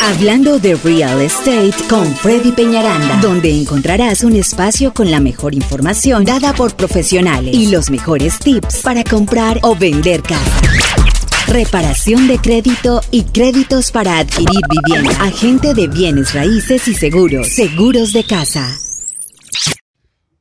Hablando de Real Estate con Freddy Peñaranda, donde encontrarás un espacio con la mejor información dada por profesionales y los mejores tips para comprar o vender casa. Reparación de crédito y créditos para adquirir vivienda. Agente de bienes raíces y seguros. Seguros de casa.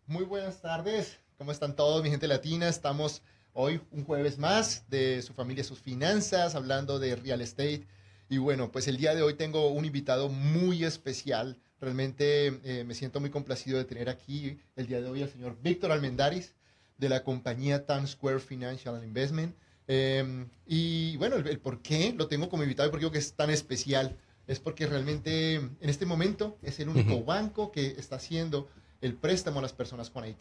Muy buenas tardes. ¿Cómo están todos, mi gente latina? Estamos hoy un jueves más de su familia, sus finanzas, hablando de real estate y bueno, pues el día de hoy tengo un invitado muy especial. Realmente eh, me siento muy complacido de tener aquí el día de hoy al señor Víctor Almendaris de la compañía Times Square Financial Investment. Em, y bueno, el, por qué lo tengo como invitado y por qué que es tan especial es porque realmente en este momento es el único banco que está haciendo el préstamo a las personas con IT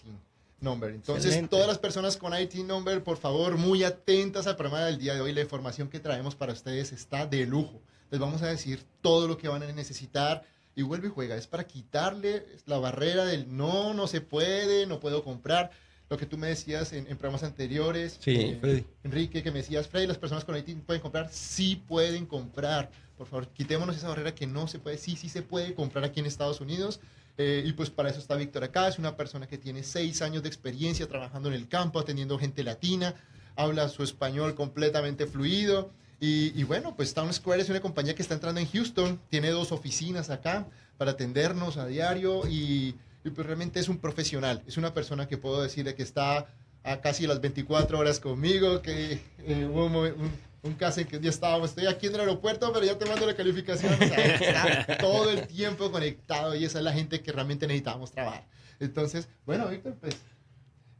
number. Entonces, todas las personas con IT number, por favor, muy atentas al programa del día de hoy. La información que traemos para ustedes está de lujo. Les vamos a decir todo lo que van a necesitar y vuelve y juega. Es para quitarle la barrera del no, no se puede, no puedo comprar. Lo que tú me decías en, programas anteriores, sí, eh, Enrique, que me decías, Freddy, las personas con IT pueden comprar, sí pueden comprar. Por favor, quitémonos esa barrera que no se puede, sí, sí se puede comprar aquí en Estados Unidos. Eh, y pues para eso está Víctor acá, es una persona que tiene seis años de experiencia trabajando en el campo, atendiendo gente latina, habla su español completamente fluido. Y, bueno, pues Town Square es una compañía que está entrando en Houston, tiene dos oficinas acá para atendernos a diario y, pues realmente es un profesional, es una persona que puedo decirle que está a casi las 24 horas conmigo, que eh, un, un caso en que ya estábamos, estoy aquí en el aeropuerto, pero ya te mando la calificación. está todo el tiempo conectado y esa es la gente que realmente necesitamos trabajar. Entonces, bueno, Víctor, pues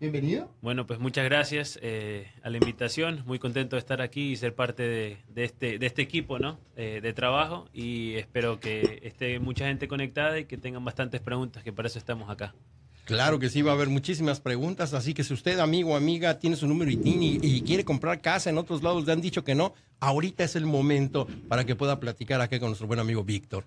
bienvenido. Bueno, pues muchas gracias eh, a la invitación. Muy contento de estar aquí y ser parte de, este, de este equipo ¿no? Eh, de trabajo y espero que esté mucha gente conectada y que tengan bastantes preguntas, que para eso estamos acá. Claro que sí, va a haber muchísimas preguntas, así que si usted, amigo o amiga, tiene su número y, y, quiere comprar casa en otros lados, le han dicho que no, ahorita es el momento para que pueda platicar aquí con nuestro buen amigo Víctor.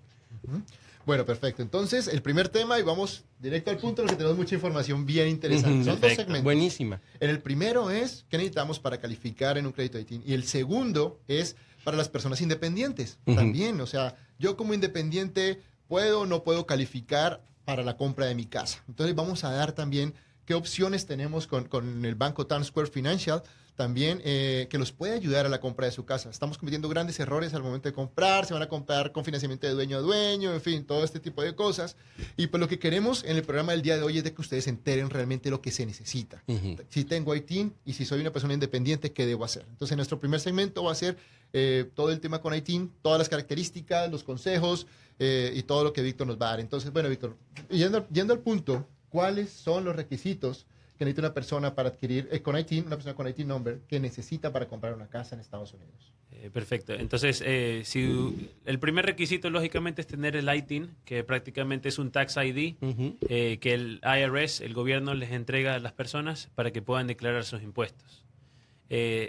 Bueno, perfecto. Entonces, el primer tema y vamos directo al punto porque tenemos mucha información bien interesante. Son dos segmentos. Buenísima. El primero es qué necesitamos para calificar en un crédito ITIN y el segundo es para las personas independientes también. O sea, yo como independiente puedo o no puedo calificar para la compra de mi casa. Entonces vamos a dar también qué opciones tenemos con, con el banco Times Square Financial también eh, que los puede ayudar a la compra de su casa. Estamos cometiendo grandes errores al momento de comprar, se van a comprar con financiamiento de dueño a dueño, en fin, todo este tipo de cosas. Y pues lo que queremos en el programa del día de hoy es de que ustedes se enteren realmente lo que se necesita. Si tengo ITIN y si soy una persona independiente, ¿qué debo hacer? Entonces, nuestro primer segmento va a ser eh, todo el tema con ITIN, todas las características, los consejos eh, y todo lo que Víctor nos va a dar. Entonces, bueno, Víctor, yendo, yendo al punto, ¿cuáles son los requisitos? que necesita una persona para adquirir, eh, con IT, una persona con IT number, que necesita para comprar una casa en Estados Unidos. Eh, perfecto. Entonces, eh, si el primer requisito, lógicamente, es tener el ITIN, que prácticamente es un tax ID, que el IRS, el gobierno, les entrega a las personas para que puedan declarar sus impuestos.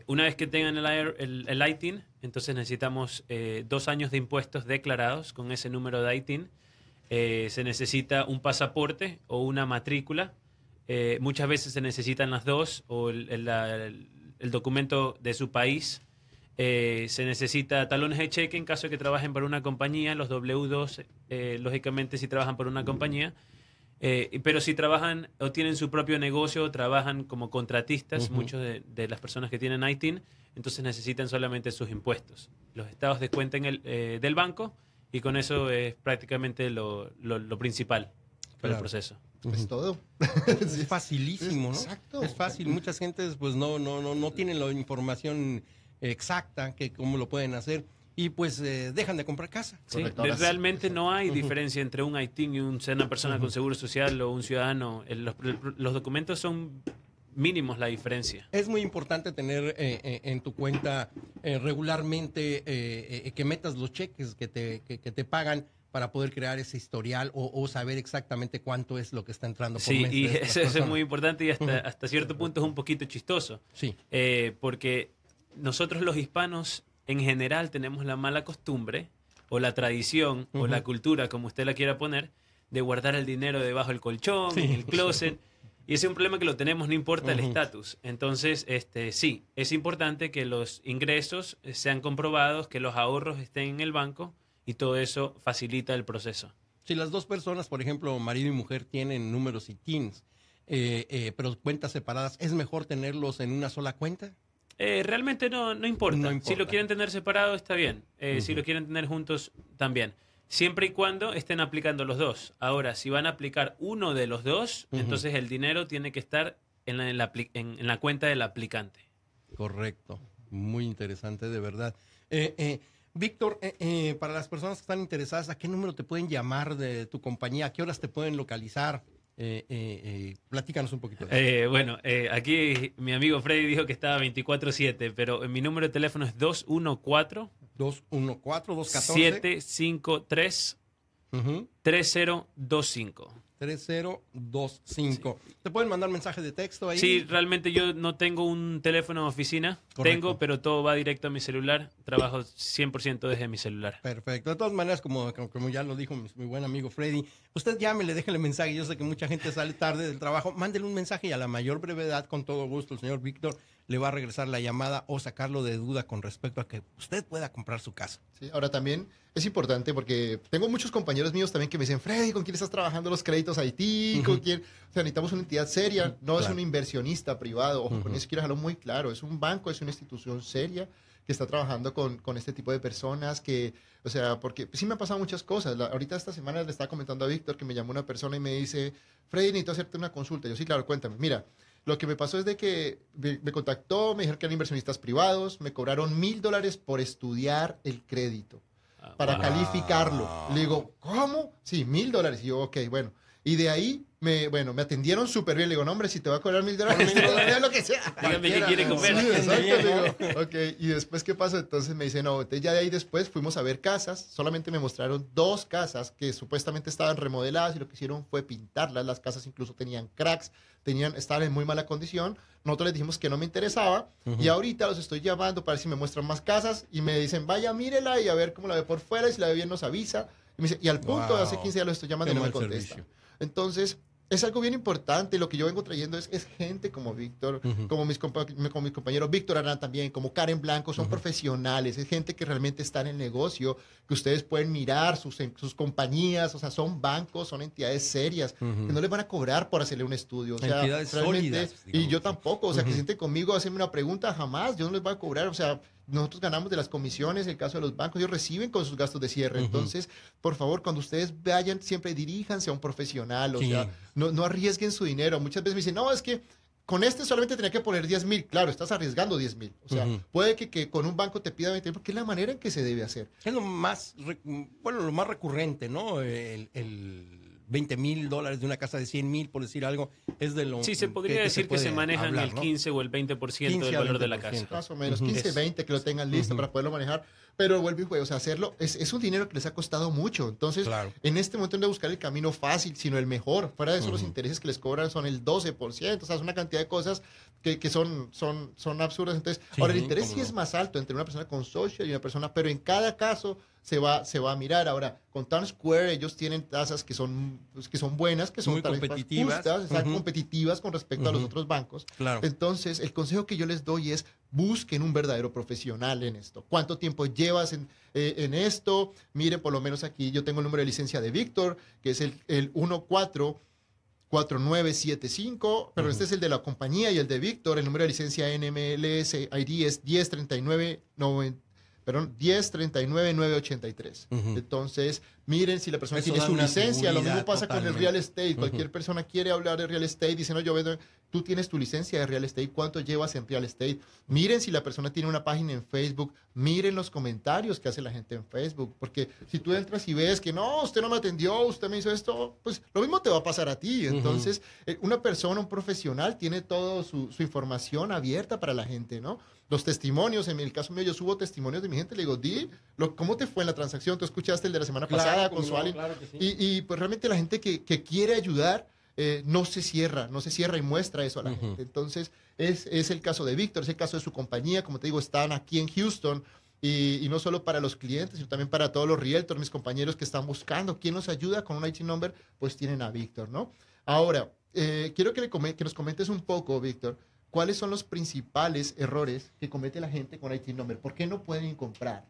una vez que tengan el, el, ITIN, entonces necesitamos dos años de impuestos declarados con ese número de ITIN. Se necesita un pasaporte o una matrícula eh, muchas veces se necesitan las dos o el, documento de su país. Eh, se necesita talones de cheque en caso de que trabajen para una compañía, los W2, eh, lógicamente si trabajan por una compañía. pero si trabajan o tienen su propio negocio, trabajan como contratistas, muchos de, las personas que tienen ITIN, entonces necesitan solamente sus impuestos. Los estados descuentan el, del banco y con eso es prácticamente lo, principal para el proceso. Es todo. Es facilísimo, ¿no? Exacto. Es fácil. Muchas gentes pues no, no, no, no tienen la información exacta que cómo lo pueden hacer y pues eh, dejan de comprar casa. Sí, realmente no hay diferencia entre un ITIN y un, una persona con seguro social o un ciudadano. los, documentos son mínimos la diferencia. Es muy importante tener eh, eh, en tu cuenta regularmente que metas los cheques que te, que te pagan para poder crear ese historial o, saber exactamente cuánto es lo que está entrando por sí, y eso, es muy importante y hasta, hasta cierto punto es un poquito chistoso. Sí. Eh, porque nosotros los hispanos en general tenemos la mala costumbre o la tradición o la cultura, como usted la quiera poner, de guardar el dinero debajo del colchón, en el closet. Y ese es un problema que lo tenemos, no importa el estatus. Entonces, este, sí, es importante que los ingresos sean comprobados, que los ahorros estén en el banco y todo eso facilita el proceso. Si las dos personas, por ejemplo, marido y mujer, tienen números y TINs, eh, eh, pero cuentas separadas, ¿es mejor tenerlos en una sola cuenta? Eh, realmente no, no importa. No Si lo quieren tener separado, está bien. Eh, Si lo quieren tener juntos, también. Siempre y cuando estén aplicando los dos. Ahora, si van a aplicar uno de los dos, entonces el dinero tiene que estar en la, en la apli- en- en la cuenta del aplicante. Correcto, muy interesante, de verdad. Eh, eh, Víctor, eh, para las personas que están interesadas, ¿a qué número te pueden llamar de tu compañía? ¿A qué horas te pueden localizar? Eh, eh, eh, platícanos un poquito. de eso. Bueno, aquí mi amigo Freddy dijo que estaba 24-7, pero mi número de teléfono es 214 214, 214. 753 Ujú, 3025. 3025. ¿Te pueden mandar mensaje de texto ahí? Sí, realmente yo no tengo un teléfono de oficina. Correcto. Tengo, pero todo va directo a mi celular. Trabajo 100% desde mi celular. Perfecto. De todas maneras, como, como, como ya lo dijo mi, mi buen amigo Freddy, usted llámele, déjele mensaje. Yo sé que mucha gente sale tarde del trabajo. Mándele un mensaje y a la mayor brevedad, con todo gusto, el señor Víctor le va a regresar la llamada o sacarlo de duda con respecto a que usted pueda comprar su casa. Sí, ahora también es importante porque tengo muchos compañeros míos también que me dicen, Freddy, ¿con quién estás trabajando los créditos Haití? ¿Con quién? O sea, necesitamos una entidad seria, no es un inversionista privado. Ojo, con Ujú. eso quiero dejarlo muy claro. Es un banco, es una institución seria que está trabajando con, con este tipo de personas que, o sea, porque sí me han pasado muchas cosas. La- ahorita esta semana le estaba comentando a Víctor que me llamó una persona y me dice, Freddy, necesito hacerte una consulta. Yo sí, claro, cuéntame. Mira, lo que me pasó es de que me, contactó, me dijeron que eran inversionistas privados, me cobraron mil dólares por estudiar el crédito Ah, para wow. calificarlo. Le digo, ¿cómo? Sí, mil dólares. Y yo, ok, bueno. Y de ahí, me, bueno, me atendieron súper bien. Le digo, no, hombre, si te va a cobrar mil dólares, te voy a dar lo que sea. Dígame qué quiere comer. Sí, exacto. Y después, ¿qué pasó? Entonces me dice, no, entonces ya de ahí después fuimos a ver casas. Solamente me mostraron dos casas que supuestamente estaban remodeladas y lo que hicieron fue pintarlas. Las casas incluso tenían cracks, tenían, estaban en muy mala condición. Nosotros les dijimos que no me interesaba. Y ahorita los estoy llamando para ver si me muestran más casas y me dicen, vaya, mírela y a ver cómo la ve por fuera y si la ve bien nos avisa. Y, me dice, y al punto, Wow. hace 15 días los estoy llamando y no me contesta. servicio. Entonces, es algo bien importante. Lo que yo vengo trayendo es, es gente como Víctor, como, mis compa- como mis compañeros Víctor Arán también, como Karen Blanco, son profesionales, es gente que realmente está en el negocio, que ustedes pueden mirar sus, em- sus compañías, o sea, son bancos, son entidades serias, que no les van a cobrar por hacerle un estudio. O sea, Entidades realmente- sólidas, Y yo tampoco, o sea, que sienten conmigo hacerme una pregunta, jamás, yo no les voy a cobrar, o sea, nosotros ganamos de las comisiones, el caso de los bancos, ellos reciben con sus gastos de cierre. Entonces, por favor, cuando ustedes vayan, siempre diríjanse a un profesional, o Sí. sea, no, no arriesguen su dinero. Muchas veces me dicen, no, es que con este solamente tenía que poner 10 mil. Claro, estás arriesgando 10 mil. O sea, puede que, que con un banco te pida 20 mil, porque es la manera en que se debe hacer. Es lo más, bueno, lo más recurrente, ¿no? El, el 20 mil dólares de una casa de 100 mil, por decir algo, es de lo Sí, se que- podría que decir que se puede manejan hablar, el ¿no? 15 o el 20% 15 del valor de la 20%. casa. Más o menos, Ujú. 15, Es- 20, que lo tengan listo Ujú. para poderlo manejar. Pero vuelvo y juego, o sea, hacerlo es, es un dinero que les ha costado mucho. Entonces, Claro. en este momento no de buscar el camino fácil, sino el mejor. Fuera de eso, los intereses que les cobran son el 12%. O sea, es una cantidad de cosas que, que son, son, son absurdas. Entonces, Sí, ahora el interés sí no. es más alto entre una persona con social y una persona, pero en cada caso se va, se va a mirar. Ahora, con Times Square, ellos tienen tasas que son, pues, que son buenas, que son Muy competitivas. justas, están Ujú. competitivas con respecto a los otros bancos. Claro. Entonces, el consejo que yo les doy es busquen un verdadero profesional en esto. ¿Cuánto tiempo llevas en, eh, en esto? Miren, por lo menos aquí yo tengo el número de licencia de Víctor, que es el, el 144975, pero Ujú. este es el de la compañía y el de Víctor, el número de licencia NMLS ID es 1039 perdón, 1039-983. Ujú. Entonces, miren si la persona Eso tiene su licencia. Lo mismo pasa con el real estate. Cualquier persona quiere hablar de real estate, dice, no, yo vendo, tú tienes tu licencia de real estate, ¿cuánto llevas en real estate? Miren si la persona tiene una página en Facebook, miren los comentarios que hace la gente en Facebook, porque si tú entras y ves que no, usted no me atendió, usted me hizo esto, pues lo mismo te va a pasar a ti. Entonces, eh, una persona, un profesional, tiene toda su, su información abierta para la gente, ¿no? Los testimonios, en el caso mío, yo subo testimonios de mi gente, le digo, di, lo, ¿cómo te fue en la transacción? Tú escuchaste el de la semana Claro, claro sí. Y, y, pues realmente la gente que, que quiere ayudar eh, no se cierra, no se cierra y muestra eso a la gente. Entonces, es, es el caso de Víctor, es el caso de su compañía, como te digo, están aquí en Houston. Y, y no solo para los clientes, sino también para todos los realtors, mis compañeros que están buscando quién nos ayuda con un IT number, pues tienen a Víctor, ¿no? Ahora, eh, quiero que, le come- que nos comentes un poco, Víctor, cuáles son los principales errores que comete la gente con IT number. ¿Por qué no pueden comprar?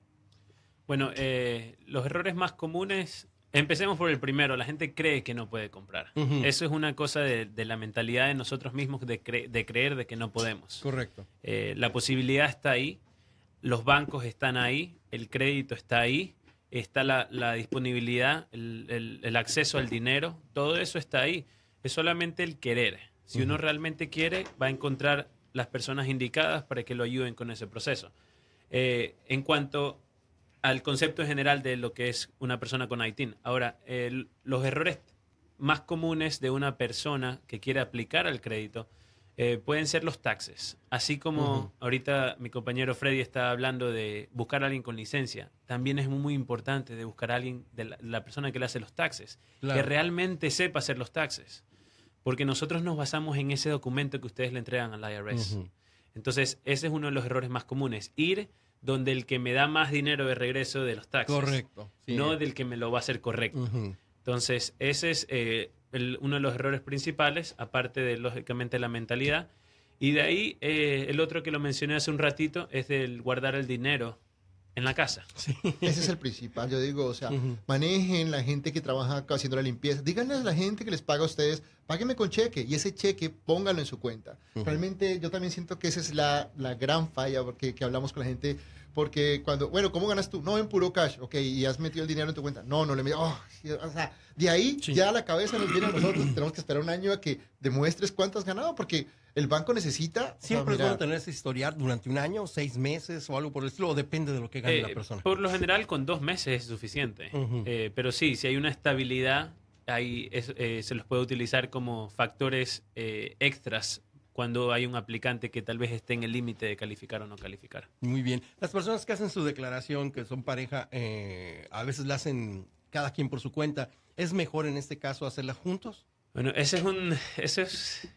Bueno, eh, los errores más comunes, empecemos por el primero, la gente cree que no puede comprar. Eso es una cosa de, de la mentalidad de nosotros mismos de, cre- de creer de que no podemos. Correcto. Eh, la posibilidad está ahí, los bancos están ahí, el crédito está ahí, está la, la disponibilidad, el, el- el acceso al dinero, todo eso está ahí. Es solamente el querer. Si uno realmente quiere, va a encontrar las personas indicadas para que lo ayuden con ese proceso. Eh, en cuanto al concepto general de lo que es una persona con ITIN. Ahora, el- los errores más comunes de una persona que quiere aplicar al crédito eh, pueden ser los taxes. Así como ahorita mi compañero Freddy está hablando de buscar a alguien con licencia, también es muy importante de buscar a alguien, de la, la persona que le hace los taxes, que realmente sepa hacer los taxes. Porque nosotros nos basamos en ese documento que ustedes le entregan al IRS. Entonces, ese es uno de los errores más comunes. Ir donde el que me da más dinero de regreso de los taxes. Correcto. sí. No del que me lo va a hacer correcto. Entonces, ese es eh, el- uno de los errores principales, aparte de, lógicamente, la mentalidad. Y de ahí, eh, el otro que lo mencioné hace un ratito es el guardar el dinero en la casa. Ese es el principal, yo digo, o sea, manejen la gente que trabaja haciendo la limpieza. Díganle a la gente que les paga a ustedes, páguenme con cheque y ese cheque pónganlo en su cuenta. Realmente yo también siento que esa es la, la gran falla porque, que hablamos con la gente. Porque cuando, bueno, ¿cómo ganas tú? No, en puro cash, ok, y has metido el dinero en tu cuenta. No, no le meto, oh, o sea, de ahí Sí. ya la cabeza nos viene a nosotros. Tenemos que esperar un año a que demuestres cuánto has ganado porque el banco necesita. o sea, Siempre es bueno tener ese historial durante un año, seis meses o algo por el estilo, o depende de lo que gane Eh, la persona. Por lo general, con dos meses es suficiente. Eh, pero sí, si hay una estabilidad, ahí es- eh, se los puede utilizar como factores eh, extras cuando hay un aplicante que tal vez esté en el límite de calificar o no calificar. Muy bien. Las personas que hacen su declaración, que son pareja, eh, a veces la hacen cada quien por su cuenta. ¿Es mejor en este caso hacerla juntos? Bueno, ese es un, ese es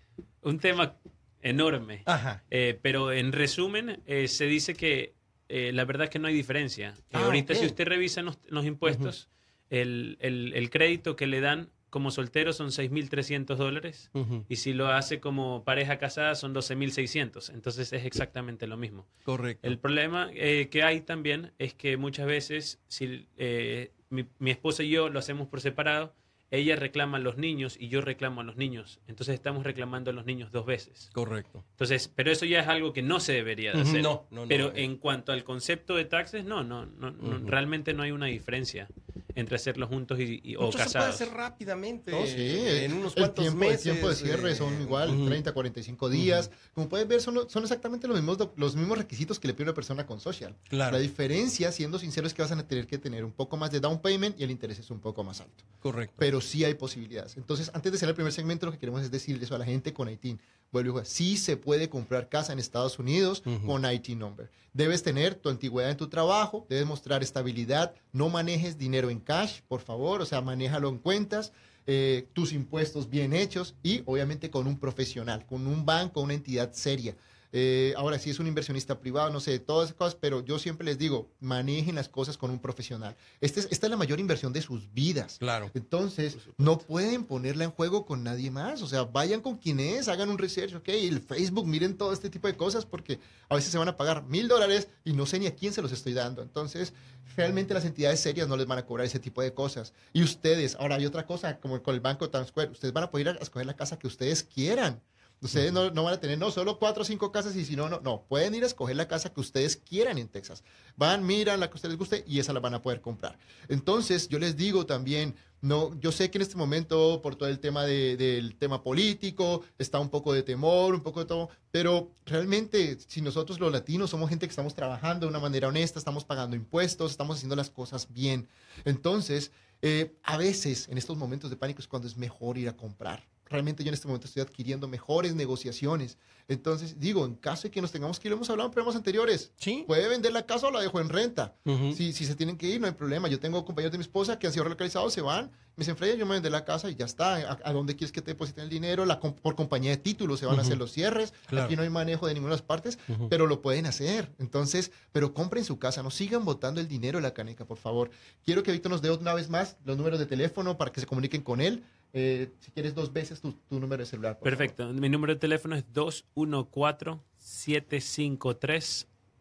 un tema enorme. Ajá. Eh, pero en resumen, eh, se dice que eh, la verdad es que no hay diferencia. Eh, Ah, ahorita, si usted revisa los, los impuestos, el, el- el crédito que le dan como soltero son 6.300 dólares. Ujú. Y si lo hace como pareja casada son 12.600. Entonces es exactamente lo mismo. Correcto. El problema eh, que hay también es que muchas veces, si eh, mi, mi esposa y yo lo hacemos por separado, ella reclama a los niños y yo reclamo a los niños. Entonces estamos reclamando a los niños dos veces. Correcto. Entonces, pero eso ya es algo que no se debería de hacer. no, no, no, pero eh. en cuanto al concepto de taxes, no, no, no, no, Ujú. realmente no hay una diferencia entre hacerlos juntos y, y- o Mucho se puede casados. hacer rápidamente. No, sí, En unos el cuantos tiempo, meses. El tiempo de cierre eh, son igual, ujú. 30, 45 días. Como puedes ver, son, son exactamente los mismos, los mismos requisitos que le pide una persona con social. Claro. La diferencia, siendo sincero, es que vas a tener que tener un poco más de down payment y el interés es un poco más alto. Correcto. Pero sí hay posibilidades. Entonces, antes de hacer el primer segmento, lo que queremos es decirle eso a la gente con ITIN. Vuelvo a decir, sí se puede comprar casa en Estados Unidos con IT number. Debes tener tu antigüedad en tu trabajo, debes mostrar estabilidad, no manejes dinero en cash, por favor, o sea, manéjalo en cuentas, eh, tus impuestos bien hechos y obviamente con un profesional, con un banco, una entidad seria. Eh, ahora, si es un inversionista privado, no sé, todas esas cosas, pero yo siempre les digo, manejen las cosas con un profesional. Este es- esta es la mayor inversión de sus vidas. Claro. Entonces, no pueden ponerla en juego con nadie más. O sea, vayan con quien es, hagan un research, ok, el Facebook, miren todo este tipo de cosas, porque a veces se van a pagar mil dólares y no sé ni a quién se los estoy dando. Entonces, realmente las entidades serias no les van a cobrar ese tipo de cosas. Y ustedes, ahora hay otra cosa, como con el banco Times Square, ustedes van a poder ir a escoger la casa que ustedes quieran. Ustedes no, no van a tener, no, solo cuatro o cinco casas y si no, no, no. Pueden ir a escoger la casa que ustedes quieran en Texas. Van, miran la que a ustedes les guste y esa la van a poder comprar. Entonces, yo les digo también, no, yo sé que en este momento, por todo el tema de- del tema político, está un poco de temor, un poco de todo, pero realmente, si nosotros los latinos somos gente que estamos trabajando de una manera honesta, estamos pagando impuestos, estamos haciendo las cosas bien. Entonces, eh, a veces en estos momentos de pánico es cuando es mejor ir a comprar. Realmente yo en este momento estoy adquiriendo mejores negociaciones. Entonces, digo, en caso de que nos tengamos que ir, lo hemos hablado en programas anteriores. Sí. Puede vender la casa o la dejo en renta. Si, si se tienen que ir, no hay problema. Yo tengo compañeros de mi esposa que han sido relocalizados, se van, me dicen, Freya, yo me vender la casa y ya está. ¿A, a dónde quieres que te depositen el dinero? La, por compañía de títulos se van a hacer los cierres. Claro. Aquí no hay manejo de ninguna de las partes, pero lo pueden hacer. Entonces, pero compren su casa, no sigan botando el dinero en la caneca, por favor. Quiero que Víctor nos dé una vez más los números de teléfono para que se comuniquen con él. Eh, si quieres dos veces tu, tu número de celular. Perfecto. Mi número de teléfono es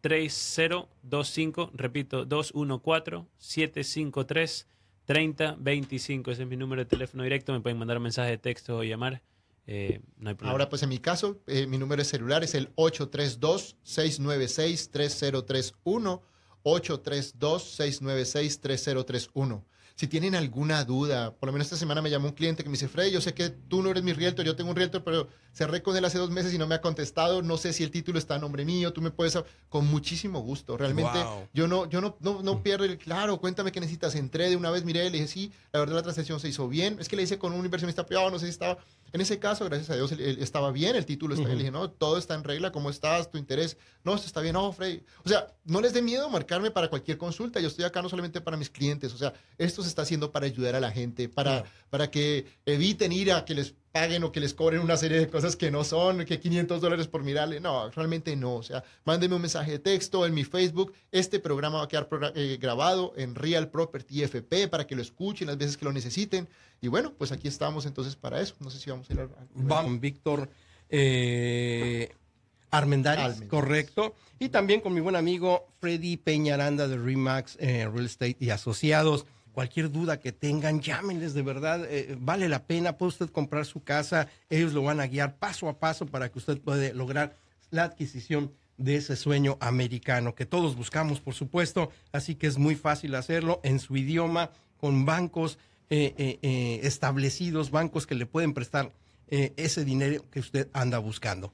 3025, repito, 214-753-3025. Ese es mi número de teléfono directo. Me pueden mandar mensaje de texto o llamar. Eh, no hay problema. Ahora, pues en mi caso, eh, mi número de celular es el 832-696-3031. 832-696-3031. Si tienen alguna duda, por lo menos esta semana me llamó un cliente que me dice, Freddy, yo sé que tú no eres mi realtor, yo tengo un realtor, pero cerré con él hace dos meses y no me ha contestado, no sé si el título está a nombre mío, tú me puedes... Con muchísimo gusto, realmente Wow. yo no, yo no, no, no pierdo el, claro, cuéntame qué necesitas, entré de una vez, miré, le dije, sí, la verdad la transacción se hizo bien, es que le hice con un inversionista privado, no sé si estaba, en ese caso, gracias a Dios, él- él estaba bien, el título está bien, le dije, no, todo está en regla, ¿cómo estás? ¿Tu interés? No, esto está bien, no, Freddy. O sea, no les dé miedo marcarme para cualquier consulta, yo estoy acá no solamente para mis clientes, o sea, esto se está haciendo para ayudar a la gente, para, Claro. para que eviten ir a que les paguen o que les cobren una serie de cosas que no son, que 500 dólares por mirarle. No, realmente no. O sea, mándenme un mensaje de texto en mi Facebook. Este programa va a quedar eh, grabado en Real Property FP para que lo escuchen las veces que lo necesiten. Y bueno, pues aquí estamos entonces para eso. No sé si vamos a ir a... Vamos, con Víctor eh, correcto. Y también con mi buen amigo Freddy Peñaranda de Remax eh, Real Estate y Asociados. Cualquier duda que tengan, llámenles de verdad, eh, vale la pena, puede usted comprar su casa, ellos lo van a guiar paso a paso para que usted pueda lograr la adquisición de ese sueño americano que todos buscamos, por supuesto, así que es muy fácil hacerlo en su idioma, con bancos eh, eh, establecidos, bancos que le pueden prestar ese dinero que usted anda buscando.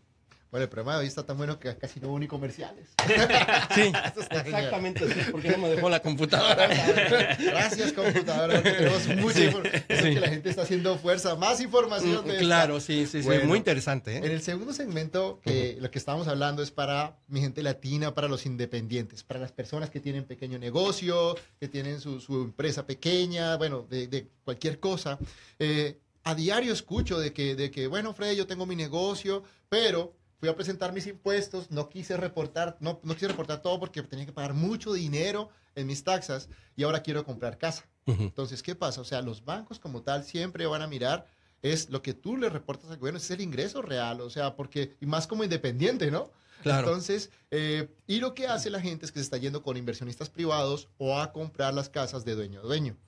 Bueno, el programa de hoy está tan bueno que casi no hubo ni comerciales. Sí, exactamente, sí, porque no me dejó la computadora. Gracias, computadora. Tenemos mucha Sí, información. Eso sí. que la gente está haciendo fuerza. Más información de. Claro, sí, sí, sí, Bueno, muy interesante. En ¿eh? el segundo segmento, que lo que estábamos hablando es para mi gente latina, para los independientes, para las personas que tienen pequeño negocio, que tienen su, su empresa pequeña, bueno, de, de cualquier cosa. Eh, a diario escucho de que, de que, bueno, Fred, yo tengo mi negocio, pero fui a presentar mis impuestos, no quise reportar, no, no quise reportar todo porque tenía que pagar mucho dinero en mis taxas y ahora quiero comprar casa. Entonces, ¿qué pasa? O sea, los bancos como tal siempre van a mirar es lo que tú le reportas al gobierno, es el ingreso real, o sea, porque, y más como independiente, ¿no? Claro. Entonces, eh, y lo que hace la gente es que se está yendo con inversionistas privados o a comprar las casas de dueño a dueño.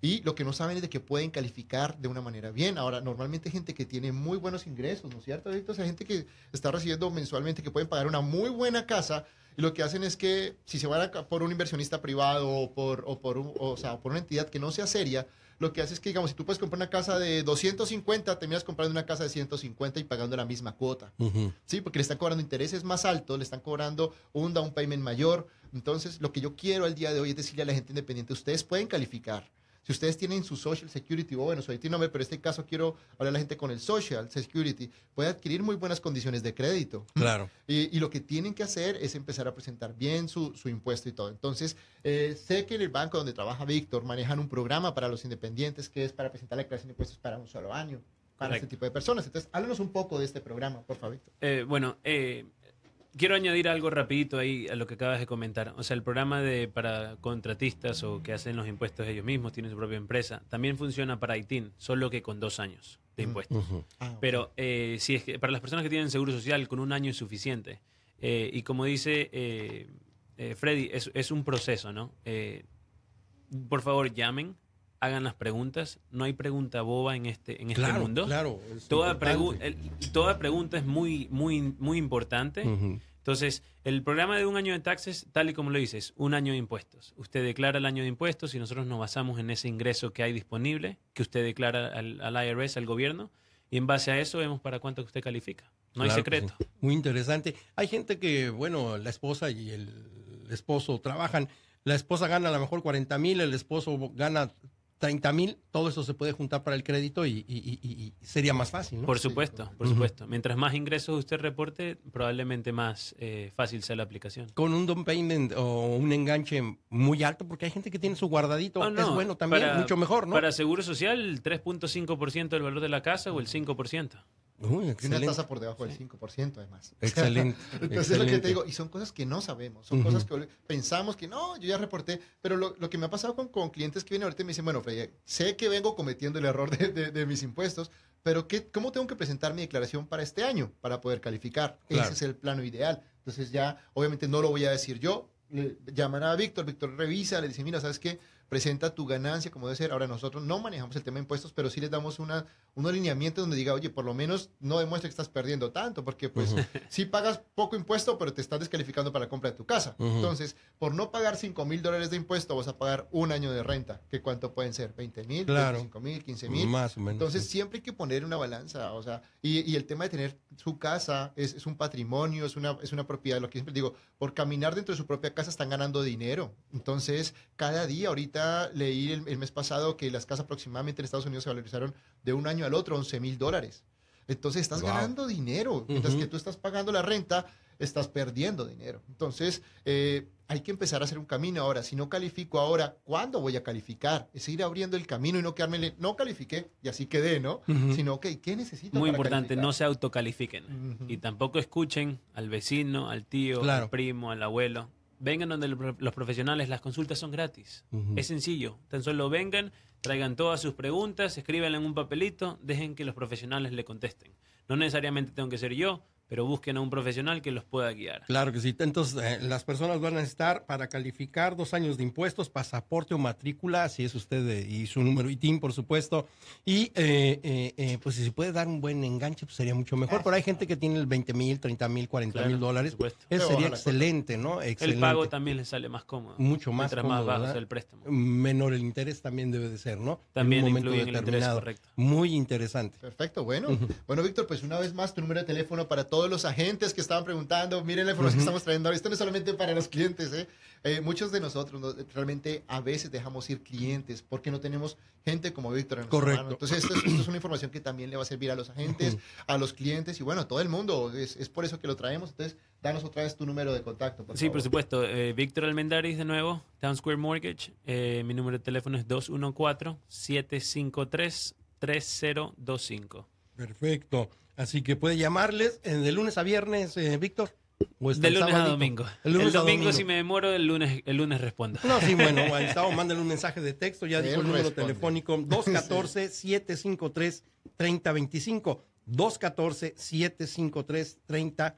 Y lo que no saben es de que pueden calificar de una manera bien. Ahora, normalmente gente que tiene muy buenos ingresos, ¿no es cierto? Adictos? Hay gente que está recibiendo mensualmente que pueden pagar una muy buena casa y lo que hacen es que si se van a, por un inversionista privado o por, o por, un- o sea, por una entidad que no sea seria, lo que hace es que, digamos, si tú puedes comprar una casa de 250, terminas comprando una casa de 150 y pagando la misma cuota. Sí, porque le están cobrando intereses más altos, le están cobrando un down payment mayor. Entonces, lo que yo quiero al día de hoy es decirle a la gente independiente, ustedes pueden calificar. Si ustedes tienen su Social Security, o bueno, su IT number, pero en este caso quiero hablar a la gente con el Social Security, puede adquirir muy buenas condiciones de crédito. Claro. Y, y lo que tienen que hacer es empezar a presentar bien su, su impuesto y todo. Entonces, eh, sé que en el banco donde trabaja Víctor manejan un programa para los independientes que es para presentar la declaración de impuestos para un solo año, para Correcto. este tipo de personas. Entonces, háblanos un poco de este programa, por favor, Víctor. Eh, bueno, eh, quiero añadir algo rapidito ahí a lo que acabas de comentar. O sea, el programa de para contratistas o que hacen los impuestos ellos mismos, tienen su propia empresa, también funciona para ITIN, solo que con dos años de Mm. impuestos. Ah. Pero eh, si es que para las personas que tienen seguro social, con un año es suficiente. Eh, y como dice eh, eh, Freddy, es, es un proceso, ¿no? Eh, por favor, llamen, hagan las preguntas. No hay pregunta boba en este, en este Claro, mundo. claro. es Toda, importante. pregu- el- toda pregunta es muy, muy, muy importante. Entonces, el programa de un año de taxes, tal y como lo dices, un año de impuestos. Usted declara el año de impuestos y nosotros nos basamos en ese ingreso que hay disponible, que usted declara al, al IRS, al gobierno, y en base a eso vemos para cuánto usted califica. No hay Claro secreto. Muy interesante. Hay gente que, bueno, la esposa y el esposo trabajan. La esposa gana a lo mejor 40 mil, el esposo gana 30 mil. Todo eso se puede juntar para el crédito y, y- y- y sería más fácil, ¿no? Por supuesto, por supuesto. Mientras más ingresos usted reporte, probablemente más eh, fácil sea la aplicación. Con un down payment o un enganche muy alto, porque hay gente que tiene su guardadito. Oh, es no, bueno también, para- mucho mejor, ¿no? Para Seguro Social, el 3.5% del valor de la casa o el 5%. Uy, una tasa por debajo del 5% además. Excelente. Entonces es lo que te digo, y son cosas que no sabemos, son cosas que pensamos que no, yo ya reporté, pero lo, lo que me ha pasado con, con, clientes que vienen ahorita y me dicen, bueno, Frey, sé que vengo cometiendo el error de, de, de mis impuestos, pero ¿qué, ¿cómo tengo que presentar mi declaración para este año para poder calificar? Ese es el plano ideal. Entonces ya, obviamente no lo voy a decir yo, le llaman a Víctor, Víctor revisa, le dice, mira, ¿sabes qué? Presenta tu ganancia como debe ser. Ahora nosotros no manejamos el tema de impuestos, pero sí les damos una, un alineamiento donde diga, oye, por lo menos no demuestre que estás perdiendo tanto, porque pues sí pagas poco impuesto, pero te estás descalificando para la compra de tu casa. Entonces, por no pagar 5 mil dólares de impuesto, vas a pagar un año de renta, que cuánto pueden ser, 20 mil, claro. 5 mil, 15 mil. Más o menos. Entonces, siempre hay que poner una balanza, o sea, y, y el tema de tener su casa es, es, un patrimonio, es una, es una propiedad, lo que siempre digo, por caminar dentro de su propia casa están ganando dinero. Entonces, cada día, ahorita leí el el, mes pasado que las casas aproximadamente en Estados Unidos se valorizaron de un año al otro 11 mil dólares. Entonces estás wow. ganando dinero. Mientras uh -huh. que tú estás pagando la renta, estás perdiendo dinero. Entonces eh, hay que empezar a hacer un camino ahora. Si no califico ahora, ¿cuándo voy a calificar? Es ir abriendo el camino y no quedarme, no califiqué y así quedé, ¿no? Uh -huh. Sino, ok, ¿qué necesito? Muy para importante, calificar? no se autocalifiquen. Uh -huh. Y tampoco escuchen al vecino, al tío, Claro. al primo, al abuelo. Vengan donde lo- los profesionales, las consultas son gratis. Es sencillo. Tan solo vengan, traigan todas sus preguntas, escríbanla en un papelito, dejen que los profesionales le contesten. No necesariamente tengo que ser yo, pero busquen a un profesional que los pueda guiar. Claro que sí. Entonces, eh, las personas van a necesitar para calificar dos años de impuestos, pasaporte o matrícula, si es usted eh, y su número ITIN, por supuesto. Y, eh, eh, eh, pues, si se puede dar un buen enganche, pues sería mucho mejor. Pero hay gente que tiene el 20 mil, 30 mil, 40 mil Claro, dólares. por supuesto. Eso sería excelente, ¿no? Excelente. El pago también les sale más cómodo. Mucho más Mientras cómodo, más bajo el préstamo. Menor el interés también debe de ser, ¿no? También en un momento el interés, determinado. correcto. Muy interesante. Perfecto, bueno. Bueno, Víctor, pues una vez más tu número de teléfono para todos los agentes que estaban preguntando. Miren la información que estamos trayendo. Esto no es solamente para los clientes, ¿eh? Eh, muchos de nosotros ¿no? realmente a veces dejamos ir clientes porque no tenemos gente como Víctor en Correcto. mano. Entonces, esto es, esto es una información que también le va a servir a los agentes, a los clientes y bueno, a todo el mundo. Es, es por eso que lo traemos. Entonces, danos otra vez tu número de contacto. Por Sí, favor. por supuesto. Eh, Víctor Almendaris de nuevo, Town Square Mortgage. Eh, mi número de teléfono es 214-753-3025. Perfecto. Así que puede llamarles eh, de lunes a viernes, eh, Víctor. ¿O De el lunes a sabadito? domingo. El El, lunes a domingo, domingo. si me demoro, el lunes, el lunes respondo. No, sí, bueno, ahí está, o mándale un mensaje de texto, ya dijo el número responde. telefónico 214-753-3025. 214-753-3025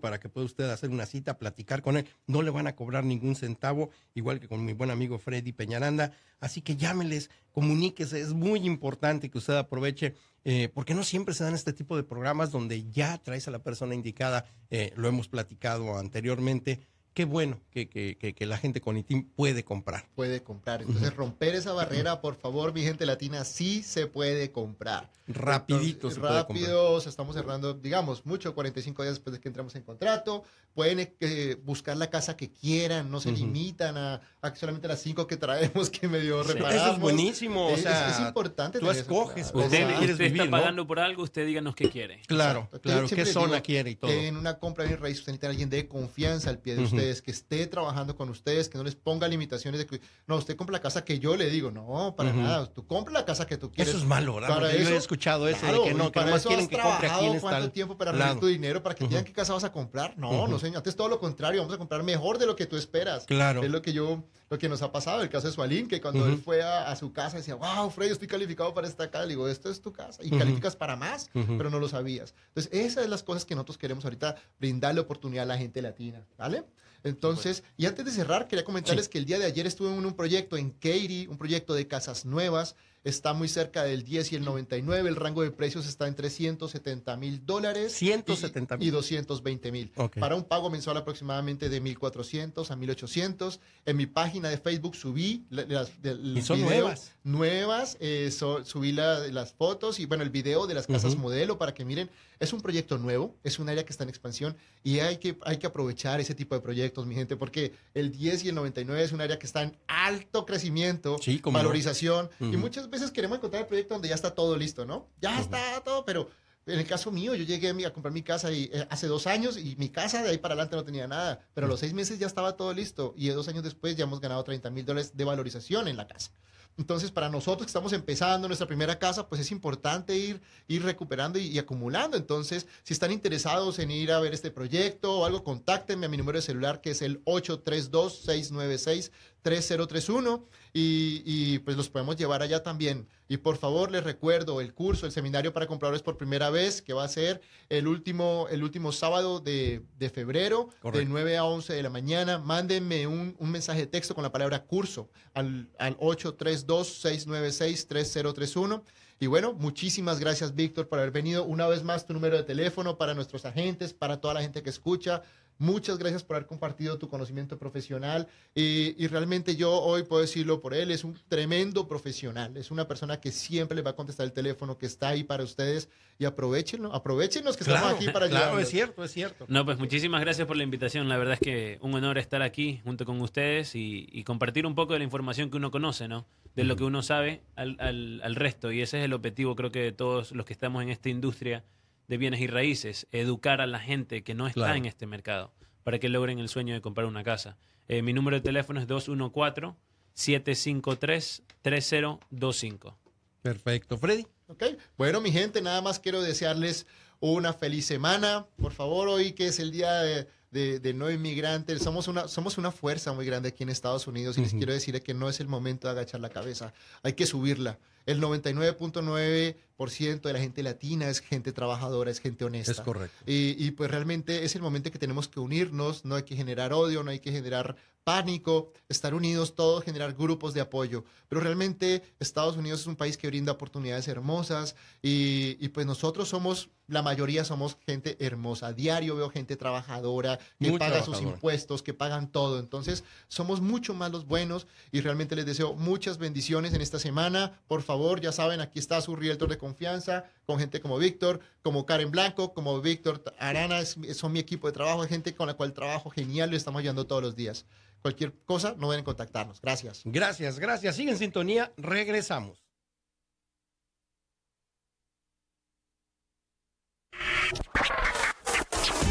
para que pueda usted hacer una cita, platicar con él. No le van a cobrar ningún centavo, igual que con mi buen amigo Freddy Peñaranda. Así que llámeles, comuníquese. Es muy importante que usted aproveche, eh, porque no siempre se dan este tipo de programas donde ya traes a la persona indicada. Eh, lo hemos platicado anteriormente. Qué bueno que, que, que, que la gente con ITIM puede comprar. puede comprar. Entonces, romper esa barrera, por favor, mi gente latina, sí se puede comprar. Rapidito Entonces, se puede rápido, o sea, estamos cerrando, digamos, mucho, 45 días después de que entramos en contrato. Pueden eh, buscar la casa que quieran, no se limitan a, a que solamente las cinco que traemos que medio Sí. reparamos. Eso es buenísimo, o Es- es- sea, es importante tú escoges claro. Usted, usted vivir, está ¿no? pagando por algo, usted díganos qué quiere. Claro, Exacto. claro. ¿Qué zona digo quiere y todo? que en una compra de raíz usted necesita a alguien de confianza al pie de Ujú. Ustedes, que esté trabajando con ustedes, que no les ponga limitaciones de que, no, usted compra la casa que yo le digo, no, para Ujú. nada, tú compra la casa que tú quieres. Eso es malo, ¿verdad? Para Porque yo he eso, escuchado eso Claro, de que no, que para nomás eso quieren que compre aquí en cuánto tiempo para reunir tu dinero para que Ujú. digan qué casa vas a comprar. No, Ujú. no señor, antes todo lo contrario, vamos a comprar mejor de lo que tú esperas. Claro. Es lo que yo, lo que nos ha pasado, el caso de Sualín, que cuando él fue a, a su casa decía, wow, Freddy, estoy calificado para esta casa. Le digo, esto es tu casa. Y calificas para más, pero no lo sabías. Entonces, esas son las cosas que nosotros queremos ahorita brindarle oportunidad a la gente latina, ¿vale? Entonces, y antes de cerrar, quería comentarles Sí. que el día de ayer estuve en un proyecto en Katy, un proyecto de casas nuevas. Está muy cerca del 10 y el 99. El rango de precios está entre 170 mil dólares. 170 y-. Y 220 mil. Para un pago mensual aproximadamente de 1.400 a 1.800. En mi página de Facebook subí la- las Y son nuevas. Nuevas. eh, so- subí la- las fotos y bueno, el video de las casas modelo para que miren. Es un proyecto nuevo, es un área que está en expansión y hay que, hay que aprovechar ese tipo de proyectos, mi gente, porque el 10 y el 99 es un área que está en alto crecimiento, Sí, valorización y muchas veces queremos encontrar el proyecto donde ya está todo listo, ¿no? Ya Ujú. está todo, pero en el caso mío, yo llegué a comprar mi casa y, eh, hace dos años y mi casa de ahí para adelante no tenía nada, pero a los seis meses ya estaba todo listo y dos años después ya hemos ganado 30 mil dólares de valorización en la casa. Entonces, para nosotros que estamos empezando nuestra primera casa, pues es importante ir, ir recuperando y, acumulando. Entonces, si están interesados en ir a ver este proyecto o algo, contáctenme a mi número de celular que es el 832-696-3031 y, y, pues los podemos llevar allá también. Y por favor, les recuerdo el curso, el seminario para compradores por primera vez, que va a ser el último, el último sábado de, de febrero, Correcto. de 9 a 11 de la mañana. Mándenme un, un mensaje de texto con la palabra curso al, al 832-696-3031. Y bueno, muchísimas gracias, Víctor, por haber venido. Una vez más, tu número de teléfono para nuestros agentes, para toda la gente que escucha. Muchas gracias por haber compartido tu conocimiento profesional y, y, realmente yo hoy puedo decirlo por él, es un tremendo profesional, es una persona que siempre le va a contestar el teléfono, que está ahí para ustedes y aprovechenlo, aprovechenos que claro, estamos aquí para Claro, ayudarlos. es cierto, es cierto. No, pues muchísimas gracias por la invitación, la verdad es que un honor estar aquí junto con ustedes y, y compartir un poco de la información que uno conoce, ¿no? De lo que uno sabe al, al, al resto y ese es el objetivo creo que de todos los que estamos en esta industria de bienes y raíces, educar a la gente que no está claro. en este mercado para que logren el sueño de comprar una casa. Eh, mi número de teléfono es 214-753-3025. Perfecto. Freddy. Ok. Bueno, mi gente, nada más quiero desearles una feliz semana. Por favor, hoy que es el día de, de, de no inmigrantes, somos una, somos una fuerza muy grande aquí en Estados Unidos y uh -huh. les quiero decir que no es el momento de agachar la cabeza, hay que subirla. El 99.9% de la gente latina es gente trabajadora, es gente honesta. Es correcto. Y, y, pues realmente es el momento que tenemos que unirnos, no hay que generar odio, no hay que generar pánico, estar unidos todos, generar grupos de apoyo. Pero realmente Estados Unidos es un país que brinda oportunidades hermosas y, y pues nosotros somos, la mayoría somos gente hermosa. A diario veo gente trabajadora que Muy paga sus impuestos, que pagan todo. Entonces somos mucho más los buenos y realmente les deseo muchas bendiciones en esta semana. Por favor, ya saben, aquí está su realtor de confianza con gente como Víctor, como Karen Blanco, como Víctor Arana, es, son mi equipo de trabajo, gente con la cual trabajo genial, lo estamos ayudando todos los días. Cualquier cosa, no deben contactarnos. Gracias. Gracias, gracias. Sigue en sintonía, regresamos.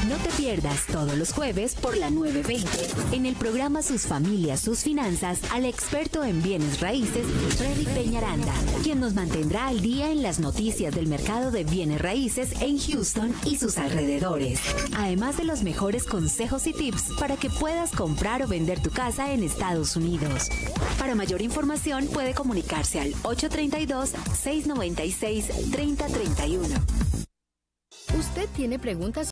No te pierdas todos los jueves por la 920 en el programa Sus familias, sus finanzas al experto en bienes raíces, Freddy Peñaranda, quien nos mantendrá al día en las noticias del mercado de bienes raíces en Houston y sus alrededores. Además de los mejores consejos y tips para que puedas comprar o vender tu casa en Estados Unidos. Para mayor información puede comunicarse al 832 696 3031. ¿Usted tiene preguntas